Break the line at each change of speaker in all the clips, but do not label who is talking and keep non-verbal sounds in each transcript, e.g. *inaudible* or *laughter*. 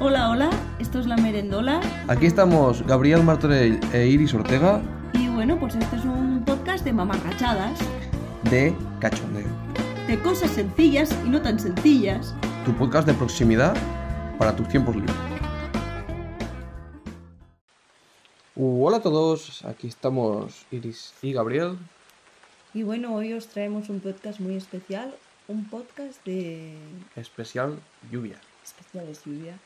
Hola, hola, esto es la merendola
Aquí estamos Gabriel Martorell e Iris Ortega
y bueno, pues este es un podcast de mamarrachadas,
de Cachondeo,
de cosas sencillas y no tan sencillas.
tu podcast de proximidad para tus tiempos libres. Hola a todos, aquí estamos Iris y Gabriel.
Y bueno, hoy os traemos un podcast muy especial, un podcast de
Especial lluvia.
especiales lluvias.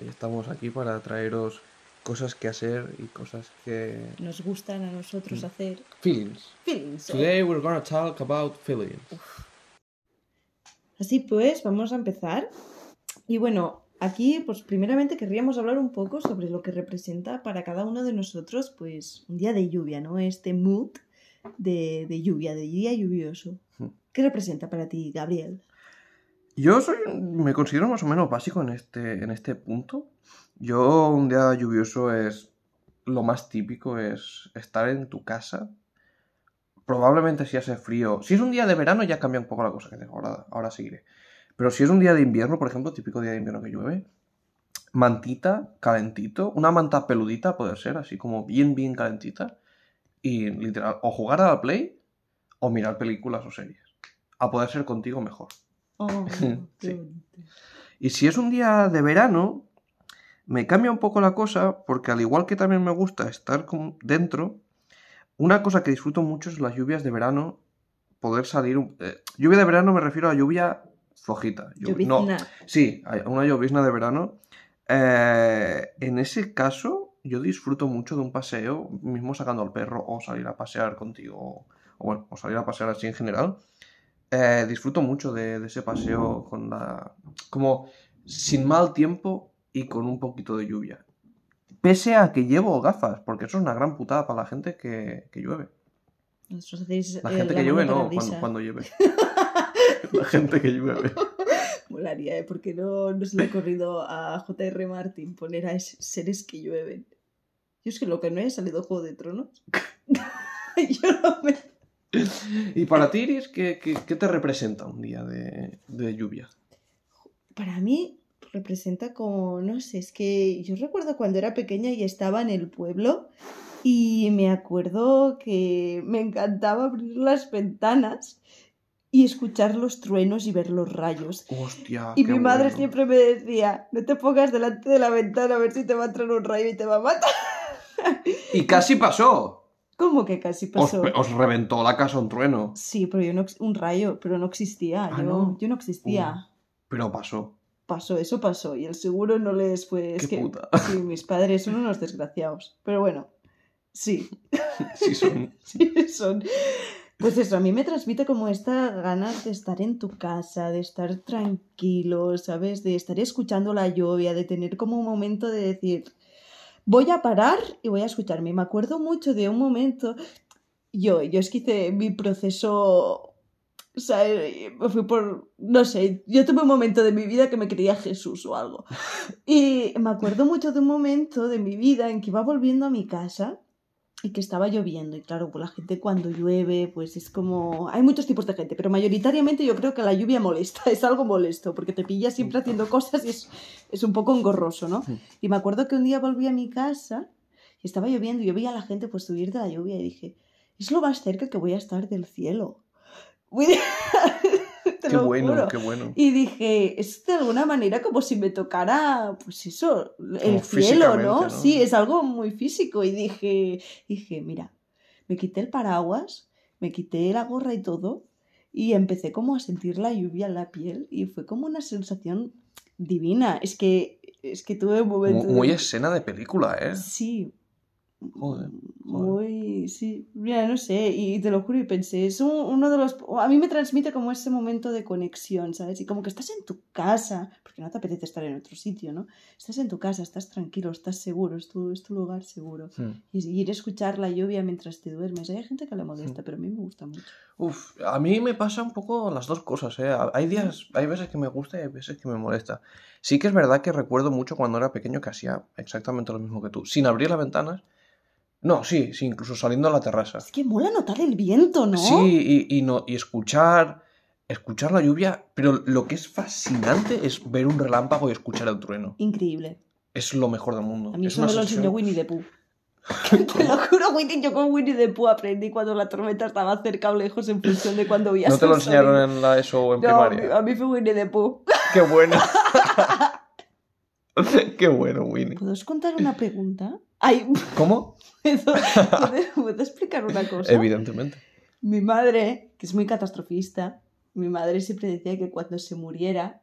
Hoy estamos aquí para traeros cosas que hacer y cosas que...
Nos gustan a nosotros hacer
Feelings.
feelings.
Today we're gonna talk about feelings.
Así pues, vamos a empezar. Y bueno, aquí pues primeramente querríamos hablar un poco sobre lo que representa para cada uno de nosotros pues un día de lluvia, ¿no? Este mood de, de lluvia, de día lluvioso.
Hmm.
¿Qué representa para ti, Gabriel?
Yo soy, me considero más o menos básico en este, en este punto. Yo un día lluvioso es lo más típico, es estar en tu casa. Probablemente si hace frío. Si es un día de verano ya cambia un poco la cosa que tengo. Ahora, ahora seguiré. Pero si es un día de invierno, por ejemplo, típico día de invierno que llueve, mantita, calentito, una manta peludita puede ser, así como bien, bien calentita. Y literal, o jugar a la play o mirar películas o series. A poder ser contigo mejor.
Oh, *laughs*
Sí.
qué bonito.
Y si es un día de verano, me cambia un poco la cosa, porque al igual que también me gusta estar dentro, una cosa que disfruto mucho es las lluvias de verano, poder salir... eh, lluvia de verano me refiero a lluvia flojita. lluv- no, sí, una llovizna de verano. Eh, en ese caso, yo disfruto mucho de un paseo, mismo sacando al perro, o salir a pasear contigo, o bueno, o salir a pasear así en general. Eh, disfruto mucho de, de ese paseo con la. como sin mal tiempo y con un poquito de lluvia. Pese a que llevo gafas, porque eso es una gran putada para la gente que, que llueve.
Hacéis,
La
eh,
gente
la
que llueve no, cuando, llueve. *laughs* la gente que llueve. *laughs*
Molaría, ¿eh? Porque no, no se le ha ocurrido a J.R. Martin poner a seres que llueven. Yo es que lo que no he salido Juego de Tronos. *laughs* Yo no me... *laughs*
Y para ti, Iris, ¿qué, qué, qué te representa un día de, de lluvia?
Para mí representa como, no sé, es que yo recuerdo cuando era pequeña y estaba en el pueblo y me acuerdo que me encantaba abrir las ventanas y escuchar los truenos y ver los rayos.
Hostia.
Y mi madre
bueno.
siempre me decía, no te pongas delante de la ventana a ver si te va a entrar un rayo y te va a matar.
Y casi pasó.
¿Cómo que casi pasó?
os reventó la casa un trueno.
Sí, pero yo no, un rayo, pero no existía.
Ah,
yo,
¿no?
yo no existía.
Pero pasó.
Pasó, eso pasó. Y el seguro no les fue... Es
Qué
que,
puta.
sí, mis padres son unos desgraciados. Pero bueno, sí, *laughs*
Sí son. *laughs*
sí son. Pues eso, a mí me transmite como esta ganas de estar en tu casa, de estar tranquilo, ¿sabes? De estar escuchando la lluvia, de tener como un momento de decir, voy a parar y voy a escucharme. Me acuerdo mucho de un momento, yo, yo es que hice mi proceso, o sea, me fui por, no sé, yo tuve un momento de mi vida que me creía Jesús o algo. Y me acuerdo mucho de un momento de mi vida en que iba volviendo a mi casa y que estaba lloviendo. Y claro, pues la gente cuando llueve, pues es como... Hay muchos tipos de gente, pero mayoritariamente yo creo que la lluvia molesta, *laughs* es algo molesto, porque te pillas siempre haciendo cosas y es, es un poco engorroso, ¿no? Y me acuerdo que un día volví a mi casa y estaba lloviendo y yo veía a la gente pues subir de la lluvia y dije, es lo más cerca que voy a estar del cielo. Voy- *laughs* Te
Qué
lo
bueno,
juro.
qué bueno.
Y dije, es de alguna manera como si me tocara, pues eso, el
Como
cielo, ¿no?
¿no?
Sí, es algo muy físico. Y dije, dije, mira, me quité el paraguas, me quité la gorra y todo, y empecé como a sentir la lluvia en la piel, y fue como una sensación divina. Es que, es que tuve un momento.
Mu- Muy
de-
escena de película, ¿eh?
Sí.
Joder, joder.
Muy, sí, mira, no sé, y te lo juro y pensé, es un- uno de los, a mí me transmite como ese momento de conexión, ¿sabes? Y como que estás en tu casa, porque no te apetece estar en otro sitio, ¿no? Estás en tu casa, estás tranquilo, estás seguro, es tu, es tu lugar seguro.
Hmm.
Y, y ir a escuchar la lluvia mientras te duermes, hay gente que le molesta, pero a mí me gusta mucho.
Uf, a mí me pasa un poco las dos cosas, ¿eh? Hay días, hay veces que me gusta y hay veces que me molesta. Sí que es verdad que recuerdo mucho cuando era pequeño que hacía exactamente lo mismo que tú. Sin abrir las ventanas. No, sí, sí, incluso saliendo a la terraza.
Es que mola notar el viento, ¿no?
Sí, y, y no, y escuchar escuchar la lluvia, pero lo que es fascinante es ver un relámpago y escuchar el trueno.
Increíble.
Es lo mejor del mundo.
A mí
Es
eso me lo enseñó Winnie the Pooh. *laughs* *laughs* Te lo juro, Winnie, yo con Winnie the Pooh aprendí cuando la tormenta estaba cerca o lejos en función de cuando veías
¿No te lo enseñaron en la ESO o en
No,
primaria?
a mí fue Winnie the Pooh.
¡Qué bueno! *laughs* ¡Qué bueno, Winnie!
¿Puedes contar una pregunta? Ay,
¿Cómo? *laughs*
¿puedo, puedo- *laughs* explicar una cosa?
Evidentemente.
Mi madre, que es muy catastrofista, mi madre siempre decía que cuando se muriera,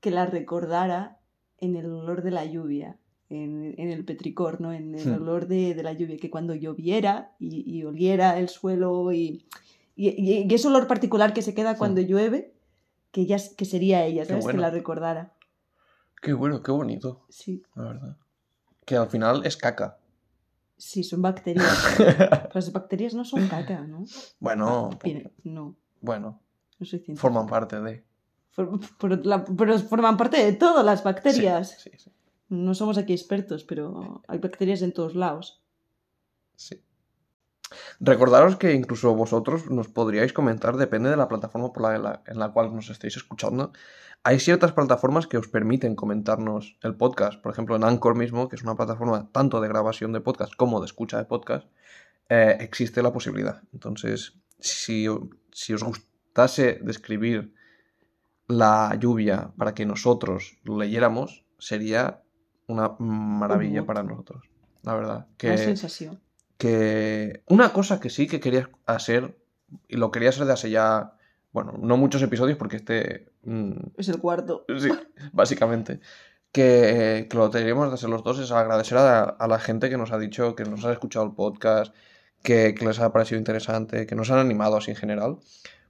que la recordara en el olor de la lluvia, en, en el petricor, ¿no? En el
Hmm.
olor de, de la lluvia, que cuando lloviera y, y oliera el suelo y, y, y- ese olor particular que se queda cuando llueve, que, ella, que sería ella, ¿sabes?
bueno.
Que la recordara.
Qué bueno, qué bonito,
Sí,
la verdad. Que al final es caca.
sí, son bacterias. *laughs* Pero las bacterias no son caca, ¿no?
Bueno,
no,
bueno,
no soy científica.
forman parte de...
For- Pero, la- pero forman parte de todo, las bacterias.
Sí, sí, sí.
No somos aquí expertos, pero hay bacterias en todos lados.
sí. Recordaros que incluso vosotros nos podríais comentar, depende de la plataforma por la, la- en la cual nos estéis escuchando. Hay ciertas plataformas que os permiten comentarnos el podcast. Por ejemplo, en Anchor mismo, que es una plataforma tanto de grabación de podcast como de escucha de podcast, eh, existe la posibilidad. Entonces, si, si os gustase describir la lluvia para que nosotros lo leyéramos, sería una maravilla para nosotros. La verdad. Que,
sensación.
Que una cosa que sí que quería hacer, y lo quería hacer de hace ya, bueno, no muchos episodios porque este, mm,
Es el cuarto.
sí, *laughs* básicamente, que, que lo tendríamos de hacer los dos, es agradecer a, a la gente que nos ha dicho, que nos ha escuchado el podcast, que, que les ha parecido interesante, que nos han animado así en general.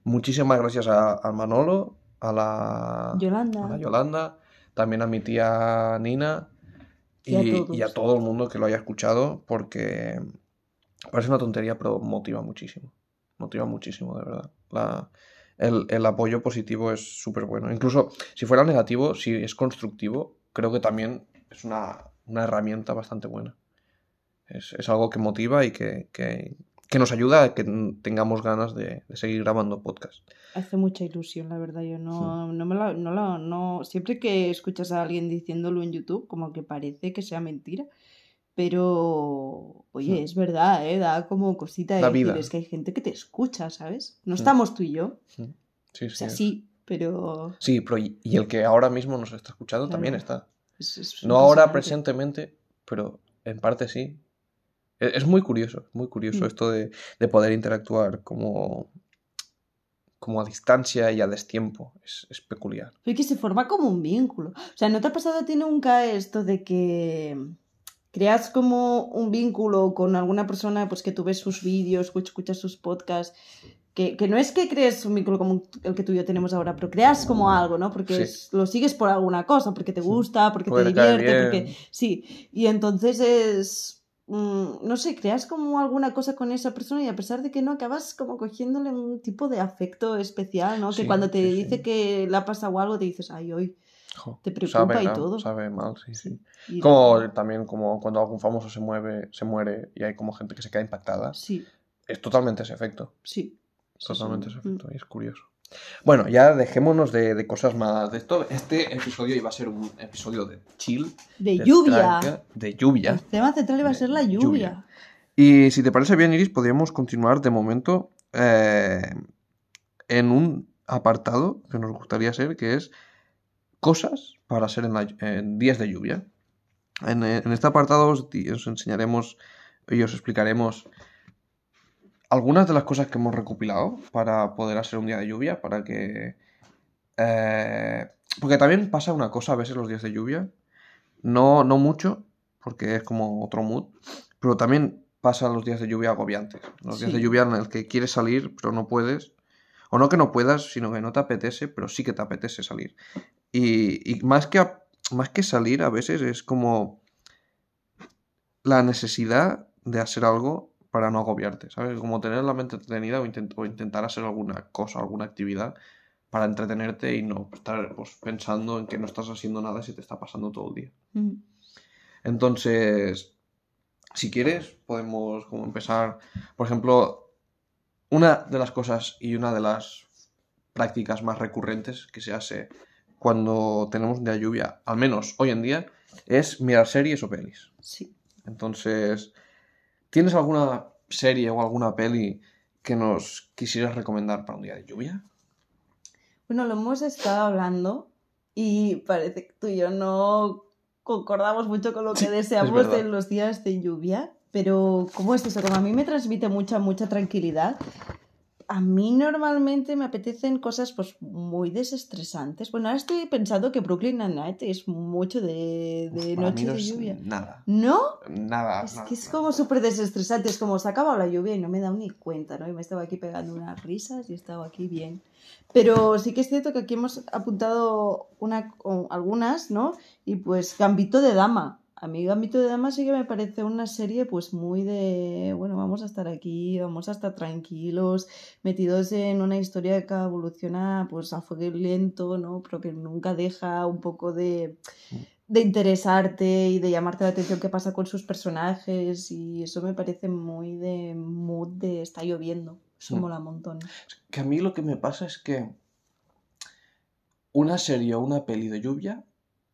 Muchísimas gracias a, a Manolo, a la,
Yolanda.
a la Yolanda, también a mi tía Nina y,
Y a
y a
todos.
todo el mundo que lo haya escuchado, porque parece una tontería, pero motiva muchísimo. Motiva muchísimo, de verdad. La- el, el apoyo positivo es súper bueno. Incluso si fuera negativo, si es constructivo, creo que también es una, una herramienta bastante buena. Es, es algo que motiva y que, que- que nos ayuda a que tengamos ganas de, de seguir grabando podcast.
Hace mucha ilusión, la verdad. Yo no, no me la, no la- no, siempre que escuchas a alguien diciéndolo en YouTube, como que parece que sea mentira. Pero, oye, es verdad, ¿eh? Da como cosita de decir, es que hay gente que te escucha, ¿sabes? No estamos tú y yo.
Sí,
O
sí.
sea,
es-
sí, pero...
Sí, pero y, el que ahora mismo nos está escuchando
Claro.
también está.
es- es
No ahora presentemente, pero en parte sí. E- Es, muy curioso, muy curioso
Mm.
esto de, de poder interactuar como, como a distancia y a destiempo. Es, es peculiar.
Pero que se forma como un vínculo. O sea, ¿no te ha pasado a ti nunca esto de que creas como un vínculo con alguna persona, pues que tú ves sus vídeos escuchas sus podcasts? Que, que no es que crees un vínculo como el que tú y yo tenemos ahora, pero creas como algo, ¿no? Porque
Sí.
es- lo sigues por alguna cosa, porque te gusta, porque te divierte, porque... Sí, y entonces es... mm, no sé, creas como alguna cosa con esa persona y a pesar de que no, acabas como cogiéndole un tipo de afecto especial, ¿no? Que cuando te
sí.
dice que le ha pasado algo, te dices, ay, hoy,
Jo,
Te preocupa
sabe,
y todo.
Sabe mal, sí, sí.
Y-
Como también como cuando algún famoso se mueve, se muere y hay como gente que se queda impactada.
Sí,
Es totalmente ese efecto.
sí. Sí,
Totalmente
sí.
ese efecto. Y es curioso. Bueno, ya dejémonos de, de cosas más de esto. Este episodio iba a ser un episodio de chill.
De
de
lluvia.
tranca, de lluvia.
El tema central iba a ser la
lluvia.
lluvia.
Y si te parece bien, Iris, podríamos continuar de momento eh, en un apartado que nos gustaría hacer, que es cosas para hacer en, la- en días de lluvia. En, en este apartado os, enseñaremos y os explicaremos algunas de las cosas que hemos recopilado para poder hacer un día de lluvia, para que... eh, porque también pasa una cosa a veces los días de lluvia, no, no mucho, porque es como otro mood, pero también pasan los días de lluvia agobiantes. Los días de lluvia en el que quieres salir, pero no puedes. O no que no puedas, sino que no te apetece, pero sí que te apetece salir. Y, y más, que, a- más que salir a veces es como la necesidad de hacer algo para no agobiarte, ¿sabes? Como tener la mente entretenida o, intent- o intentar hacer alguna cosa, alguna actividad para entretenerte y no estar pues, pensando en que no estás haciendo nada y se te está pasando todo el día.
Mm.
Entonces, si quieres, podemos como empezar. Por ejemplo, una de las cosas y una de las prácticas más recurrentes que se hace cuando tenemos un día de lluvia, al menos hoy en día, es mirar series o pelis.
Sí.
Entonces, ¿tienes alguna serie o alguna peli que nos quisieras recomendar para un día de lluvia?
Bueno, lo hemos estado hablando y parece que tú y yo no concordamos mucho con lo que deseamos en los días de lluvia, pero ¿cómo es eso? Como a mí me transmite mucha, mucha tranquilidad, a mí normalmente me apetecen cosas pues muy desestresantes. Bueno, ahora estoy pensando que Brooklyn Nine-Nine es mucho de, de
Para
noche
no
de lluvia.
Nada.
¿No?
Nada.
Es
nada,
que es
nada.
como súper desestresante, es como se ha acabado la lluvia y no me he dado ni cuenta, ¿no? Y me estaba aquí pegando unas risas y estaba aquí bien. Pero sí que es cierto que aquí hemos apuntado una, algunas, ¿no? Y pues Gambito de Dama. A mí Gambito de Dama sí que me parece una serie pues muy de, bueno, vamos a estar aquí, vamos a estar tranquilos, metidos en una historia que evoluciona pues a fuego lento, ¿no? Pero que nunca deja un poco de, de interesarte y de llamarte la atención qué pasa con sus personajes y eso me parece muy de mood de está lloviendo. Eso
Mm.
mola un montón.
Que a mí lo que me pasa es que una serie o una peli de lluvia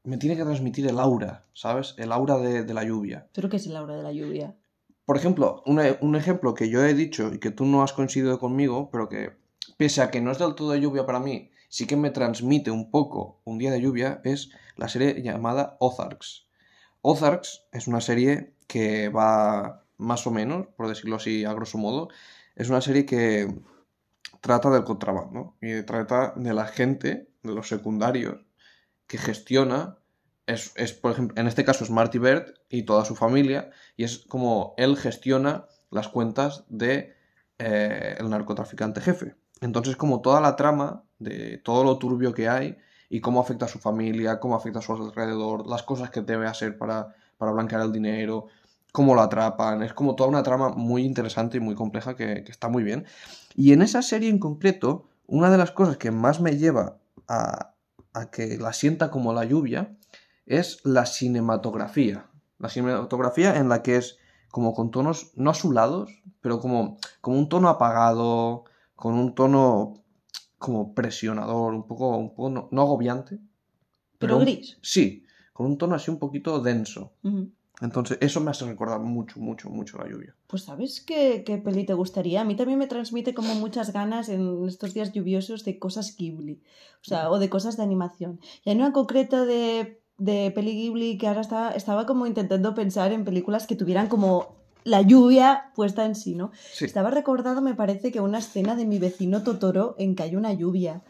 me tiene que transmitir el aura, ¿sabes? El aura de, de la lluvia.
¿Pero qué es la hora de la lluvia?
Por ejemplo, un, un ejemplo que yo he dicho y que tú no has coincidido conmigo, pero que pese a que no es del todo de lluvia para mí, sí que me transmite un poco un día de lluvia, es la serie llamada Ozarks. Ozarks es una serie que va más o menos, por decirlo así a grosso modo, es una serie que trata del contrabando y trata de la gente, de los secundarios, que gestiona, es, es, por ejemplo, en este caso es Marty Bird y toda su familia, y es como él gestiona las cuentas de eh, el narcotraficante jefe. Entonces, como toda la trama de todo lo turbio que hay y cómo afecta a su familia, cómo afecta a su alrededor, las cosas que debe hacer para, para blanquear el dinero, cómo lo atrapan, es como toda una trama muy interesante y muy compleja que, que está muy bien. Y en esa serie en concreto, una de las cosas que más me lleva a, a que la sienta como la lluvia es la cinematografía. La cinematografía en la que es como con tonos no azulados, pero como, como un tono apagado, con un tono como presionador, un poco, un poco no, no agobiante.
Pero gris.
Sí, con un tono así un poquito denso. Entonces, eso me hace recordar mucho, mucho, mucho la lluvia.
Pues ¿sabes qué, qué peli te gustaría? A mí también me transmite como muchas ganas en estos días lluviosos de cosas Ghibli, o sea, o de cosas de animación. Y hay una concreta de, de peli Ghibli que ahora está, estaba como intentando pensar en películas que tuvieran como la lluvia puesta en sí, ¿no?
Sí.
Estaba recordado, me parece, que una escena de mi vecino Totoro en que hay una lluvia.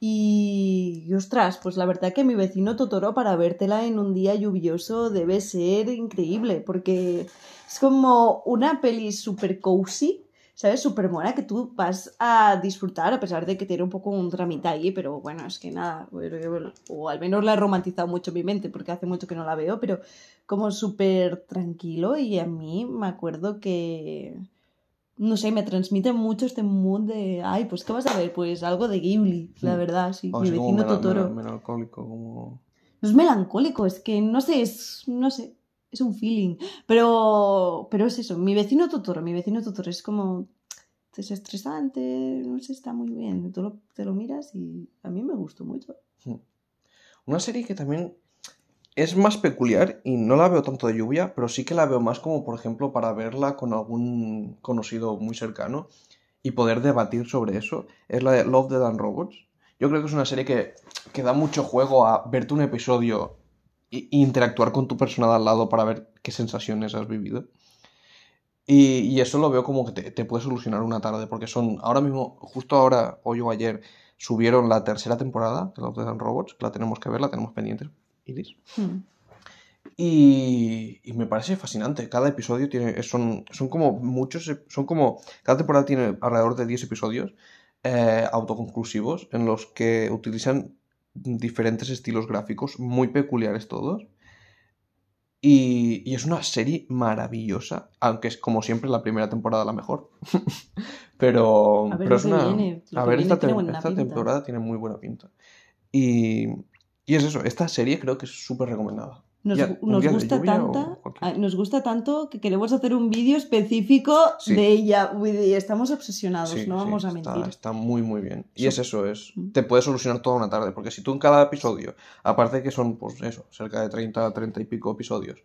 Y, y, ostras, pues la verdad que mi vecino Totoro para vértela en un día lluvioso debe ser increíble, porque es como una peli super cozy, ¿sabes? Súper mona que tú vas a disfrutar a pesar de que tiene un poco un tramita ahí, pero bueno, es que nada, o al menos la he romantizado mucho en mi mente porque hace mucho que no la veo, pero como súper tranquilo y a mí me acuerdo que, no sé, me transmite mucho este mood de, ay, pues ¿qué vas a ver? Pues algo de Ghibli, la
Mm.
verdad, sí, mi vecino Totoro.
mela- melancólico, como...
No es melancólico, es que no sé, es, no sé, es un feeling. Pero, pero es eso, mi vecino Totoro, mi vecino Totoro es como desestresante, no sé, está muy bien. Tú lo- te lo miras y a mí me gustó mucho.
Una serie que también es más peculiar y no la veo tanto de lluvia, pero sí que la veo más como, por ejemplo, para verla con algún conocido muy cercano y poder debatir sobre eso, es la de Love, Dead and Robots. Yo creo que es una serie que, que da mucho juego a verte un episodio interactuar con tu persona de al lado para ver qué sensaciones has vivido. Y, y eso lo veo como que te, te puede solucionar una tarde, porque son ahora mismo, justo ahora, hoy o ayer, subieron la tercera temporada de Love, Death and Robots, que la tenemos que ver, la tenemos pendiente, Iris.
Hmm.
Y, y me parece fascinante. Cada episodio tiene. Son, son como muchos. Son como. Cada temporada tiene alrededor de 10 episodios eh, autoconclusivos en los que utilizan diferentes estilos gráficos muy peculiares todos. Y, y es una serie maravillosa, aunque es como siempre la primera temporada la mejor. *laughs* pero,
A ver
pero es una.
viene,
a ver, esta, tem- esta temporada tiene muy buena pinta. Y, y es eso, esta serie creo que es súper recomendada.
Nos,
Ya,
nos gusta
o
nos gusta tanto que queremos hacer un vídeo específico
Sí.
de ella. Estamos obsesionados,
Sí,
no
sí,
vamos a mentir.
Está, muy, muy bien. Y es eso, es.
Mm.
Te puede solucionar toda una tarde. Porque si tú en cada episodio, aparte de que son, pues eso, cerca de 30, 30 y pico episodios,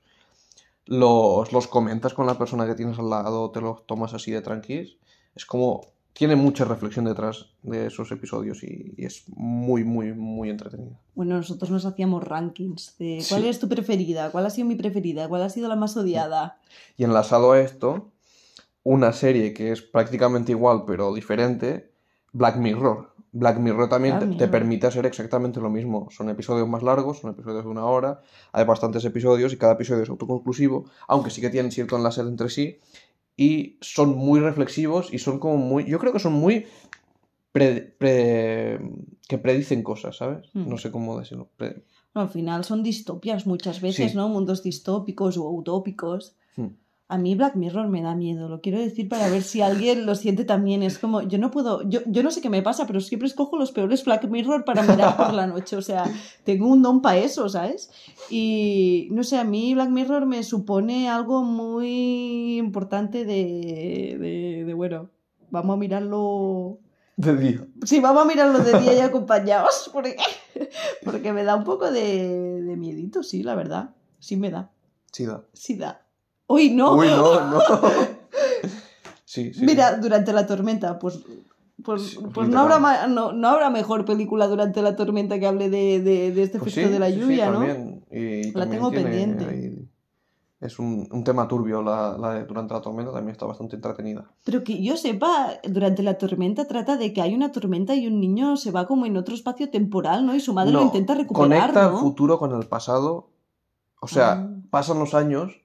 los, los comentas con la persona que tienes al lado, te los tomas así de tranquis, es como. Tiene mucha reflexión detrás de esos episodios y, y es muy, muy, muy entretenido.
Bueno, nosotros nos hacíamos rankings de
Sí.
cuál es tu preferida, cuál ha sido mi preferida, cuál ha sido la más odiada.
Y enlazado a esto, una serie que es prácticamente igual pero diferente, Black Mirror. Black Mirror también
Black
te, te permite hacer exactamente lo mismo. Son episodios más largos, son episodios de una hora, hay bastantes episodios y cada episodio es autoconclusivo, aunque sí que tienen cierto enlace entre sí. Y son muy reflexivos y son como muy... Yo creo que son muy... pre- pre- que predicen cosas, ¿sabes?
Mm.
No sé cómo decirlo. pre-
Bueno, al final son distopias muchas veces,
Sí.
¿no? Mundos distópicos o utópicos.
Hmm.
A mí Black Mirror me da miedo, lo quiero decir para ver si alguien lo siente también. Es como, yo no puedo, yo, yo no sé qué me pasa, pero siempre escojo los peores Black Mirror para mirar por la noche. O sea, tengo un don para eso, ¿sabes? Y no sé, a mí Black Mirror me supone algo muy importante de, de, de bueno, vamos a mirarlo
De día.
Sí, vamos a mirarlo de día y acompañados, porque, porque me da un poco de, de miedito, sí, la verdad. Sí me da,
Sí, da.
sí da. Uy, no.
Uy, no, no. *laughs* Sí, sí.
Mira, durante la tormenta, pues, pues,
Sí,
pues no, habrá no, no habrá mejor película durante la tormenta que hable de, de, de este
Pues
efecto
sí,
de la
sí,
lluvia, ¿no?
también. Y
La
también
tengo
tiene
pendiente.
Es un, un tema turbio la, la de Durante la tormenta, también está bastante entretenida.
Pero que yo sepa, durante la tormenta trata de que hay una tormenta y un niño se va como en otro espacio temporal, ¿no? Y su madre lo intenta recuperar,
Conecta el futuro con el pasado. O sea,
Ah.
pasan los años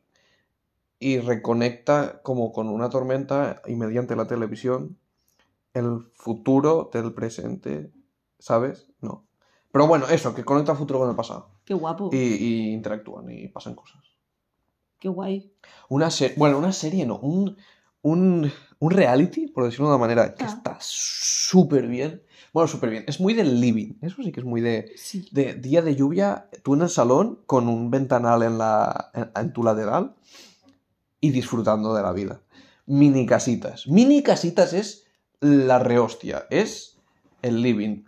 y reconecta como con una tormenta y mediante la televisión el futuro del presente, ¿sabes? No. Pero bueno, eso, que conecta el futuro con el pasado.
Qué guapo,
Y, y interactúan y pasan cosas.
qué guay.
Una serie, bueno, una serie no, un, un, un reality, por decirlo de una manera, que
Ah.
está súper bien. Bueno, súper bien. Es muy del living. Eso sí que es muy de,
Sí.
de día de lluvia, tú en el salón con un ventanal en, la, en, en tu lateral y disfrutando de la vida. Mini casitas. Mini casitas es la rehostia. Es el living.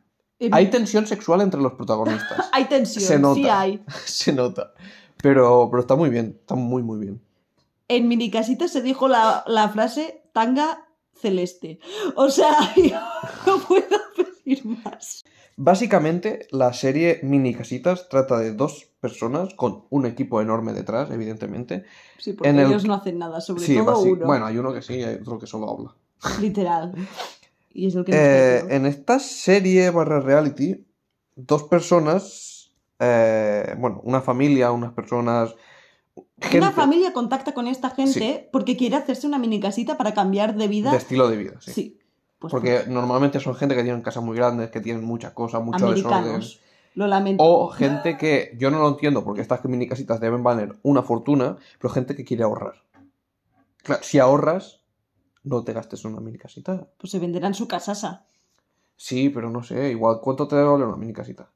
Hay tensión sexual entre los protagonistas. *laughs*
Hay tensión,
Se nota.
sí hay. *laughs*
Se nota. Pero, pero está muy bien. Está muy, muy bien.
En Minicasita se dijo la, la frase tanga celeste. O sea, *laughs* yo no puedo pedir más.
Básicamente, la serie Mini Casitas trata de dos personas con un equipo enorme detrás, evidentemente.
Sí, porque
En el-
ellos no hacen nada, sobre
Sí,
todo
basi-
uno.
bueno, hay uno que sí y hay otro que solo habla.
Literal. Y es el que
Eh, en esta serie barra reality, dos personas, eh, bueno, una familia, unas personas...
Una familia contacta con esta gente porque quiere hacerse una minicasita para cambiar de vida.
de estilo de vida, sí.
Sí. Pues
Porque normalmente son gente que tienen casas muy grandes, que tienen muchas cosas, mucho desorden.
americanos. Lo lamento.
O gente que, yo no lo entiendo, porque estas mini casitas deben valer una fortuna, pero gente que quiere ahorrar. Claro, si ahorras, no te gastes una mini casita.
Pues se venderán su casasa.
Sí, pero no sé, igual, ¿cuánto te valer una mini casita?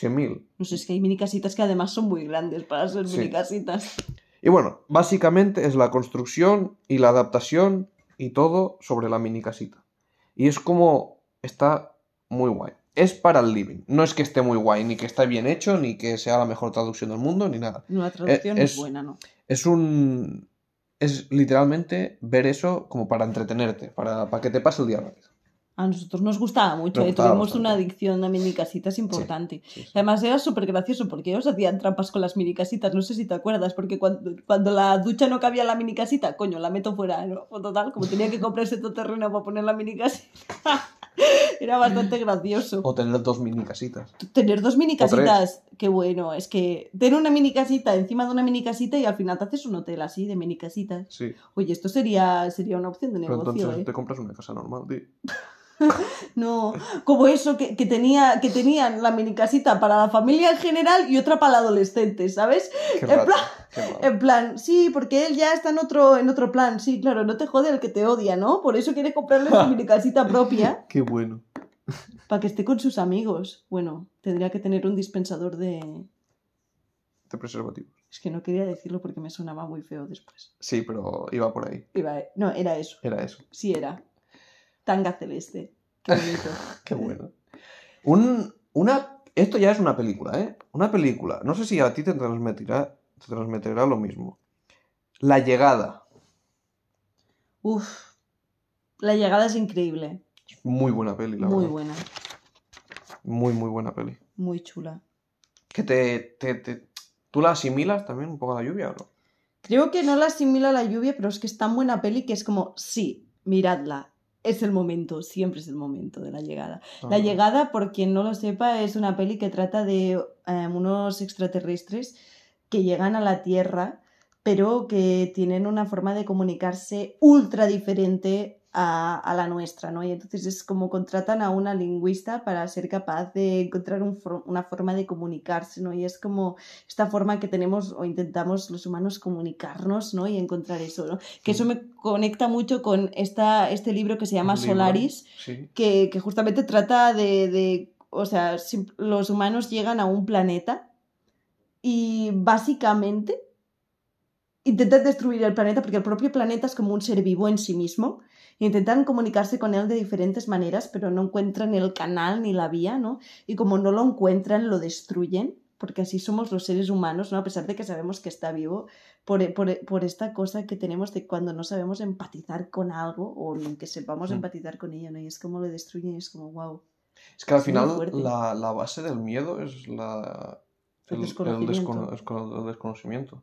¿100.000?
No sé, es que hay minicasitas que además son muy grandes para ser
Sí.
minicasitas.
Y bueno, básicamente es la construcción y la adaptación y todo sobre la mini casita. Y es como está muy guay. Es para el living. No es que esté muy guay, ni que esté bien hecho, ni que sea la mejor traducción del mundo, ni nada.
No, la traducción
Eh,
es,
es-
buena, ¿no?
Es un... Es literalmente ver eso como para entretenerte, para, para que te pase el día rápido.
A nosotros nos gustaba mucho,
Nos
¿eh? tuvimos
bastante.
una adicción a minicasitas importante.
Sí,
Además era súper gracioso porque ellos hacían trampas con las minicasitas, no sé si te acuerdas, porque cuando, cuando la ducha no cabía en la minicasita, coño, la meto fuera, ¿no? Total, como tenía que comprarse todo terreno para poner la minicasita, *laughs* era bastante gracioso.
O tener dos mini casitas.
Tener dos minicasitas, qué bueno, es que tener una minicasita encima de una minicasita y al final te haces un hotel así de minicasitas.
Sí.
Oye, esto sería, sería una opción de
Pero
negocio,
entonces
¿eh?
te compras una casa normal, tío. *laughs*
No, como eso que, que tenía, que tenían la minicasita para la familia en general y otra para la adolescente, ¿sabes?
Qué
En plan-
qué.
En plan, sí, porque él ya está en otro, en otro plan, sí, claro, no te jode el que te odia, ¿no? Por eso quiere comprarle su *laughs* minicasita propia
Qué bueno.
para que esté con sus amigos. Bueno, tendría que tener un dispensador de,
de preservativos.
Es que no quería decirlo porque me sonaba muy feo después.
Sí, pero iba por ahí.
Iba- No, era eso.
Era eso.
Sí era. Tanga celeste. Qué bonito. *laughs*
Qué bueno. Un, una, esto ya es una película, ¿eh? Una película. No sé si a ti te transmitirá, te transmitirá lo mismo. La llegada.
Uf. La llegada es increíble.
Muy buena peli, la
Muy
verdad.
buena.
Muy, muy buena peli.
Muy chula.
Que te, te, te- ¿Tú la asimilas también un poco a la lluvia o no?
Creo que no la asimila a la lluvia, pero es que es tan buena peli que es como, sí, miradla. Es el momento, siempre es el momento de la llegada. La llegada, por quien no lo sepa, es una peli que trata de eh, unos extraterrestres que llegan a la Tierra, pero que tienen una forma de comunicarse ultra diferente a, a la nuestra, ¿no? Y entonces es como contratan a una lingüista para ser capaz de encontrar un for- una forma de comunicarse, ¿no? Y es como esta forma que tenemos o intentamos los humanos comunicarnos, ¿no? Y encontrar eso, ¿no? Que eso me conecta mucho con esta, este libro que se llama. Solaris,
Sí.
que, que justamente trata de, de, o sea, los humanos llegan a un planeta y básicamente intentan destruir el planeta porque el propio planeta es como un ser vivo en sí mismo. Intentan comunicarse con él de diferentes maneras, pero no encuentran el canal ni la vía, ¿no? Y como no lo encuentran, lo destruyen, porque así somos los seres humanos, ¿no? A pesar de que sabemos que está vivo, por, por- por esta cosa que tenemos de cuando no sabemos empatizar con algo o que sepamos
Mm.
empatizar con ello, ¿no? Y es como lo destruyen y es como, wow.
Es que al final la, la base del miedo es la,
El
el,
desconocimiento.
descono- descono- el desconocimiento.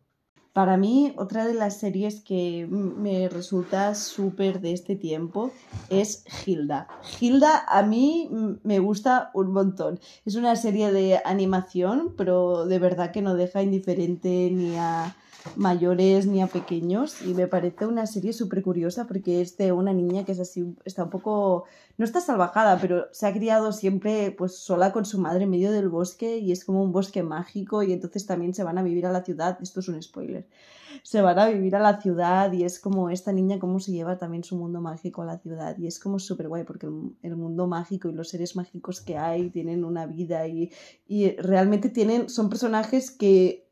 Para mí, otra de las series que me resulta súper de este tiempo es Hilda. Hilda a mí me gusta un montón. Es una serie de animación, pero de verdad que no deja indiferente ni a mayores ni a pequeños y me parece una serie súper curiosa porque es de una niña que es así, está un poco, no está salvajada, pero se ha criado siempre pues sola con su madre en medio del bosque y es como un bosque mágico y entonces también se van a vivir a la ciudad, esto es un spoiler, se van a vivir a la ciudad y es como esta niña cómo se lleva también su mundo mágico a la ciudad y es como súper guay porque el, el mundo mágico y los seres mágicos que hay tienen una vida y, y realmente tienen, son personajes que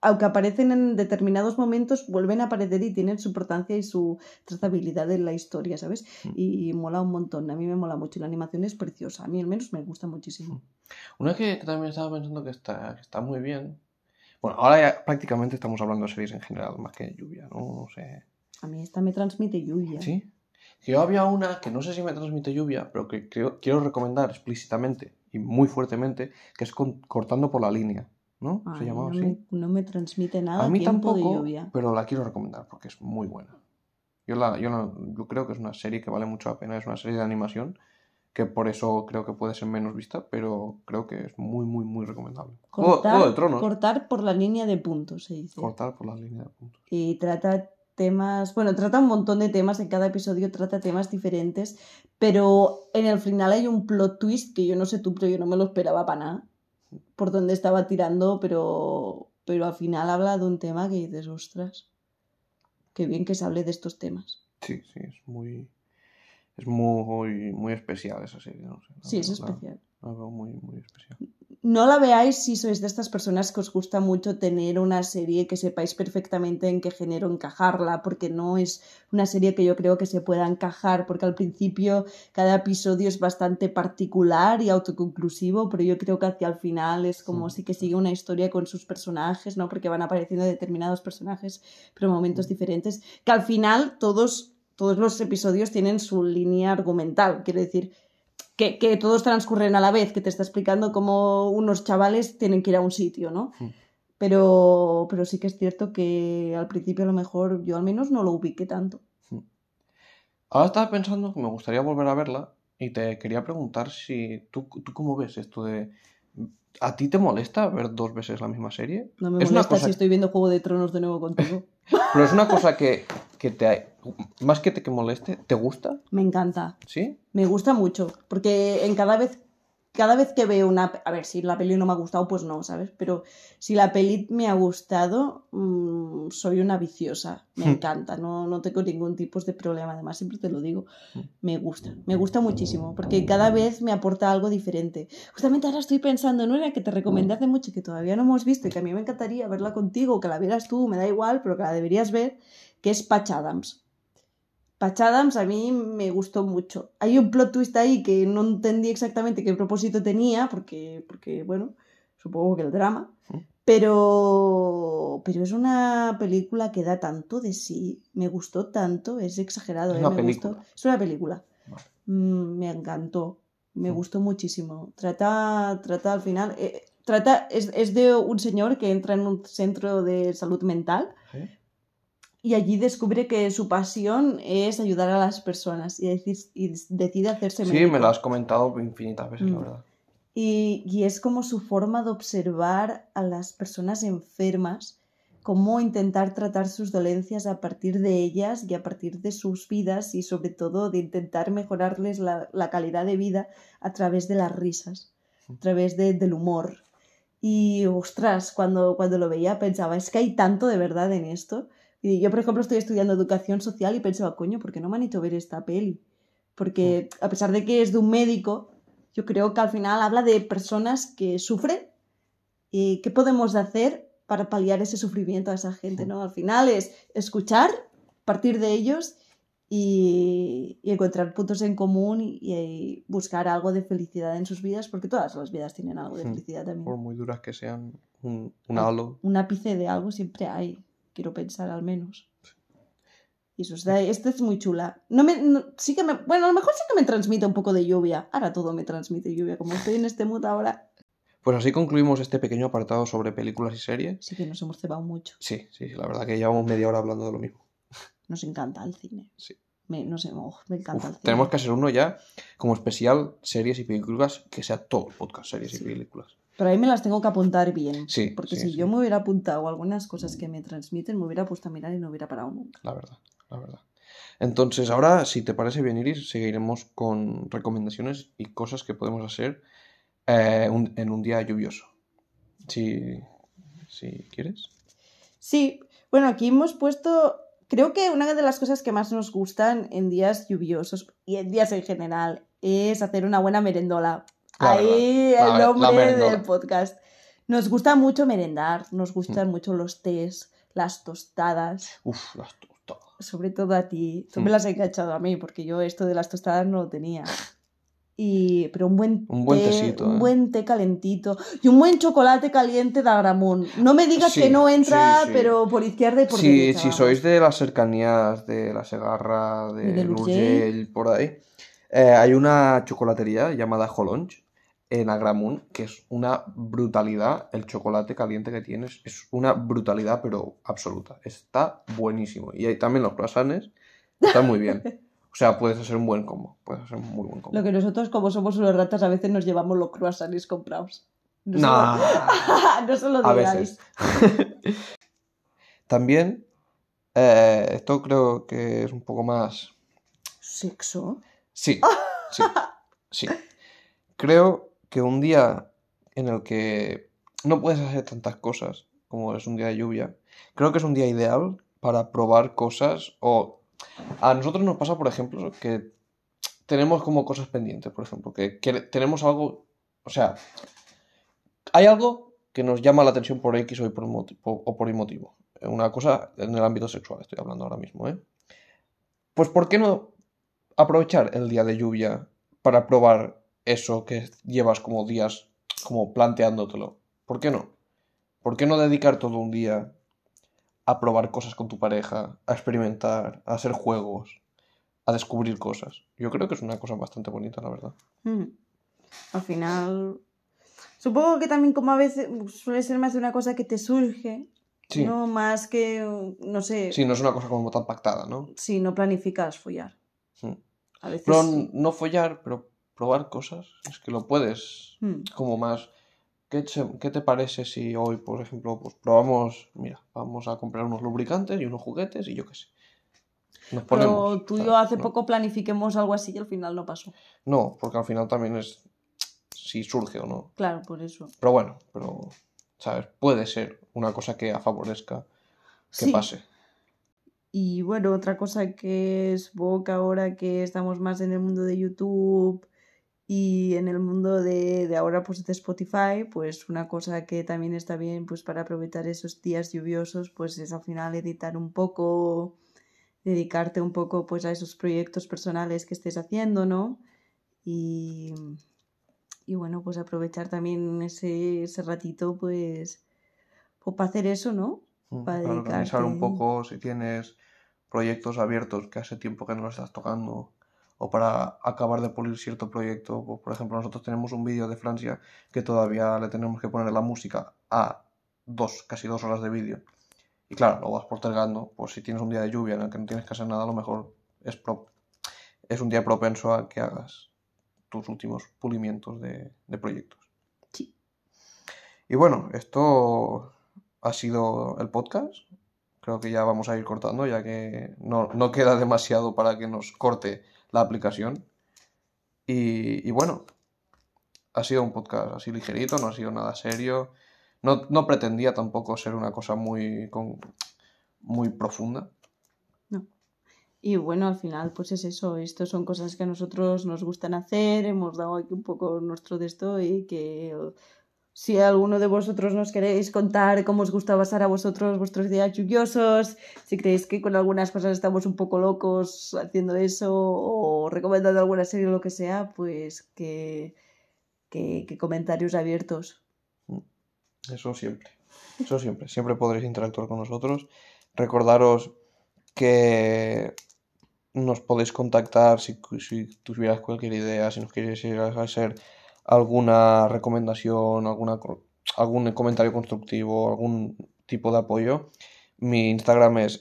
aunque aparecen en determinados momentos, vuelven a aparecer y tienen su importancia y su trazabilidad en la historia, ¿sabes?
Mm.
Y, mola un montón, a mí me mola mucho y la animación es preciosa, a mí al menos me gusta muchísimo.
Una que, que también estaba pensando que está, que está muy bien. Bueno, ahora ya prácticamente estamos hablando de series en general, más que de lluvia, ¿no? No sé.
A mí esta me transmite lluvia.
¿Sí? Que yo había una que no sé si me transmite lluvia, pero que creo, quiero recomendar explícitamente y muy fuertemente, que es con- Cortando por la línea, ¿no?
Ay,
Se llamaba
no,
así.
me, no me transmite nada
A mí
tiempo de
tampoco,
lluvia.
pero la quiero recomendar porque es muy buena. Yo, la, yo, la- yo creo que es una serie que vale mucho la pena, es una serie de animación que por eso creo que puede ser menos vista, pero creo que es muy, muy, muy recomendable.
Cortar,
Juego de Tronos.
cortar por la línea de puntos, se dice.
Cortar por la línea de puntos.
y trata temas, bueno, trata un montón de temas, en cada episodio trata temas diferentes, pero en el final hay un plot twist que yo no sé tú, pero yo no me lo esperaba para nada, por donde estaba tirando, pero, pero al final habla de un tema que dices, ostras, qué bien que se hable de estos temas.
Sí, sí, es muy. Es muy, muy especial esa serie. No sé,
Sí, es
la-
especial.
la veo muy, muy especial.
No la veáis si sois de estas personas que os gusta mucho tener una serie que sepáis perfectamente en qué género encajarla, porque no es una serie que yo creo que se pueda encajar, porque al principio cada episodio es bastante particular y autoconclusivo, pero yo creo que hacia el final es como
Sí.
sí que sigue una historia con sus personajes, ¿no? Porque van apareciendo determinados personajes, pero en momentos diferentes, que al final todos, todos los episodios tienen su línea argumental, quiero decir, que, que todos transcurren a la vez, que te está explicando cómo unos chavales tienen que ir a un sitio, ¿no?
Mm.
Pero, pero sí que es cierto que al principio a lo mejor yo al menos no lo ubiqué tanto.
Ahora estaba pensando que me gustaría volver a verla y te quería preguntar si tú, tú cómo ves esto de... ¿A ti te molesta ver dos veces la misma serie?
No me
Es una
molesta
cosa-
si estoy viendo Juego de Tronos de nuevo contigo. *laughs*
Pero es una cosa que, que te... Más que te que moleste, ¿te gusta?
Me encanta.
¿Sí?
Me gusta mucho, porque en cada vez cada vez que veo una... A ver, si la peli no me ha gustado, pues no, ¿sabes? Pero si la peli me ha gustado, mmm, soy una viciosa. Me encanta, no, no tengo ningún tipo de problema. Además, siempre te lo digo, me gusta. Me gusta muchísimo, porque cada vez me aporta algo diferente. Justamente ahora estoy pensando en una que te recomendé hace mucho, que todavía no hemos visto y que a mí me encantaría verla contigo, que la vieras tú, me da igual, pero que la deberías ver, que es Patch Adams. Patch Adams a mí me gustó mucho. Hay un plot twist ahí que no entendí exactamente qué propósito tenía, porque, porque bueno, supongo que el drama. Pero, pero es una película que da tanto de sí, me gustó tanto, es exagerado.
Es
¿eh?
una
me
película.
gustó. Es una película.
Vale.
Mm, me encantó, me gustó muchísimo. Trata, trata al final, eh, trata, es, es de un señor que entra en un centro de salud mental. Y allí descubre que su pasión es ayudar a las personas y, decir- y decide hacerse
Sí,
médico.
me lo has comentado infinitas veces, la
Mm.
verdad.
Y, y es como su forma de observar a las personas enfermas, cómo intentar tratar sus dolencias a partir de ellas y a partir de sus vidas y sobre todo de intentar mejorarles la, la calidad de vida a través de las risas, a través de- del humor. Y ostras, cuando, cuando lo veía pensaba, es que hay tanto de verdad en esto. Y yo, por ejemplo, estoy estudiando educación social y pensaba, coño, ¿por qué no me han hecho ver esta peli? Porque a pesar de que es de un médico, yo creo que al final habla de personas que sufren y qué podemos hacer para paliar ese sufrimiento a esa gente, ¿no? Al final es escuchar, partir de ellos y, y encontrar puntos en común y, y buscar algo de felicidad en sus vidas, porque todas las vidas tienen algo de
Hmm.
felicidad también.
Por muy duras que sean, un, un
Ah.
halo.
Un ápice de algo siempre hay, quiero pensar al menos. Y eso está, esta es muy chula. No me, no- sí que me, bueno, a lo mejor sí que me transmite un poco de lluvia. Ahora todo me transmite lluvia. Como estoy en este mood ahora,
Pues así concluimos este pequeño apartado sobre películas y series.
sí que nos hemos cebado mucho.
Sí, sí, la verdad que llevamos media hora hablando de lo mismo.
Nos encanta el cine.
Sí.
Me, no sé, oh, me encanta
Uf,
el cine.
tenemos que hacer uno ya como especial series y películas, que sea todo el podcast, series y películas.
Pero ahí me las tengo que apuntar bien.
Sí,
Porque
sí,
si
sí.
yo me hubiera apuntado algunas cosas que me transmiten, me hubiera puesto a mirar y no hubiera parado nunca.
La verdad, la verdad. Entonces, ahora, si te parece bien, Iris, seguiremos con recomendaciones y cosas que podemos hacer eh, un- en un día lluvioso. Si, si quieres.
Sí, bueno, aquí hemos puesto, creo que una de las cosas que más nos gustan en días lluviosos y en días en general es hacer una buena merendola. Ahí
la-
el nombre del podcast. Nos gusta mucho merendar, nos gustan mucho los tés, las tostadas,
Uf, las tostadas.
sobre todo a ti. Tú
Mm.
me las has enganchado a mí porque yo esto de las tostadas no lo tenía. Y, pero un buen,
Un buen
té,
tecito,
un
¿eh?
buen té calentito y un buen chocolate caliente de Agramón. No me digas
Sí,
que no entra,
sí, sí.
pero por izquierda y por derecha.
si sois de las cercanías de la Segarra, de Urgell, por ahí, eh, hay una chocolatería llamada Holonch en Agramunt, que es una brutalidad. El chocolate caliente que tienes es una brutalidad, pero absoluta. Está buenísimo. Y hay también los croissants, están muy bien. O sea, puedes hacer un buen combo. Puedes hacer un muy buen combo.
Lo que nosotros, como somos unos ratas, a veces nos llevamos los croissants comprados. No, se
Nah.
lo- *laughs* no se lo
A
digáis.
veces. *laughs* También, eh, esto creo que es un poco más
¿Sexo?
Sí, sí, sí. *laughs* Creo que un día en el que no puedes hacer tantas cosas como es un día de lluvia, creo que es un día ideal para probar cosas o a nosotros nos pasa, por ejemplo, que tenemos como cosas pendientes, por ejemplo, que, tenemos algo, o sea, hay algo que nos llama la atención por X o por, moti- o por Y motivo. Una cosa en el ámbito sexual, estoy hablando ahora mismo, ¿eh? Pues ¿por qué no aprovechar el día de lluvia para probar eso que llevas como días como planteándotelo? ¿Por qué no? ¿Por qué no dedicar todo un día a probar cosas con tu pareja, a experimentar, a hacer juegos, a descubrir cosas? Yo creo que es una cosa bastante bonita, la verdad.
Mm. Al final. Supongo que también, como a veces suele ser más de una cosa que te surge,
Sí,
no más que, no sé,
sí, no es una cosa como tan pactada, ¿no?
si no planificas follar.
Mm.
A veces.
Pero no follar, pero probar cosas, es que lo puedes
Mm.
como más. ¿Qué te, qué te parece si hoy, por ejemplo, pues probamos, mira, vamos a comprar unos lubricantes y unos juguetes y yo qué sé. Nos
Pero tú y yo hace
¿No?
poco planifiquemos algo así y al final no pasó.
No, porque al final también es. si surge o no.
Claro, por eso.
Pero bueno, pero, ¿sabes? Puede ser una cosa que favorezca que
Sí.
pase.
Y bueno, otra cosa que es Vogue ahora que estamos más en el mundo de YouTube y en el mundo de, de ahora pues de Spotify, pues una cosa que también está bien pues para aprovechar esos días lluviosos pues es al final editar un poco, dedicarte un poco pues a esos proyectos personales que estés haciendo, ¿no? Y, y bueno, pues aprovechar también ese, ese ratito pues, pues para hacer eso, ¿no? Para
Para organizar un poco si tienes proyectos abiertos que hace tiempo que no lo estás tocando o para acabar de pulir cierto proyecto. Pues, por ejemplo, nosotros tenemos un vídeo de Francia que todavía le tenemos que poner la música a dos, casi dos horas de vídeo. Y claro, lo vas postergando, pues si tienes un día de lluvia en el que no tienes que hacer nada, a lo mejor es, pro- es un día propenso a que hagas tus últimos pulimientos de, de proyectos.
Sí.
Y bueno, esto ha sido el podcast. Creo que ya vamos a ir cortando, ya que no, no queda demasiado para que nos corte la aplicación. Y, bueno, ha sido un podcast así ligerito, no ha sido nada serio. No, no pretendía tampoco ser una cosa muy, con- muy profunda.
Y bueno, al final, pues es eso. Esto son cosas que a nosotros nos gustan hacer. Hemos dado aquí un poco nuestro de esto y que si alguno de vosotros nos queréis contar cómo os gusta pasar a vosotros vuestros días lluviosos, si creéis que con algunas cosas estamos un poco locos haciendo eso o recomendando alguna serie o lo que sea, pues que, que, comentarios abiertos.
Eso siempre. Eso siempre. Siempre podréis interactuar con nosotros. Recordaros que nos podéis contactar si, si tuvieras cualquier idea, si nos queréis hacer alguna recomendación, alguna, algún comentario constructivo, algún tipo de apoyo. Mi Instagram es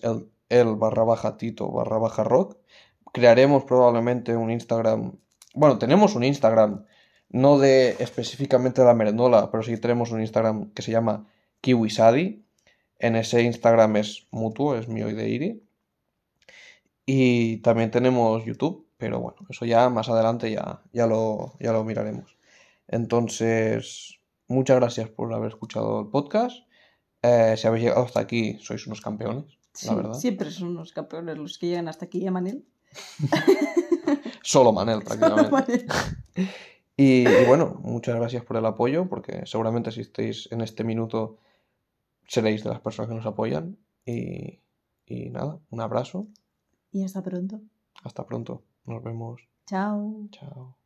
el, barra baja tito barra baja rock. Crearemos probablemente un Instagram. Bueno, tenemos un Instagram, no de específicamente la merendola, pero sí tenemos un Instagram que se llama Kiwisadi. En ese Instagram es mutuo, es mío y de Iri. Y también tenemos YouTube, pero bueno, eso ya más adelante ya, ya lo, ya lo miraremos. Entonces, muchas gracias por haber escuchado el podcast. Eh, si habéis llegado hasta aquí, sois unos campeones,
Sí,
la verdad.
siempre son los campeones los que llegan hasta aquí, ¿eh, Manel? *laughs*
Solo Manel, *laughs* prácticamente.
Manel. *laughs*
Y, y bueno, muchas gracias por el apoyo, porque seguramente si estáis en este minuto seréis de las personas que nos apoyan. Y, y nada, un abrazo.
Y hasta pronto.
Hasta pronto. Nos vemos.
Chao.
Chao.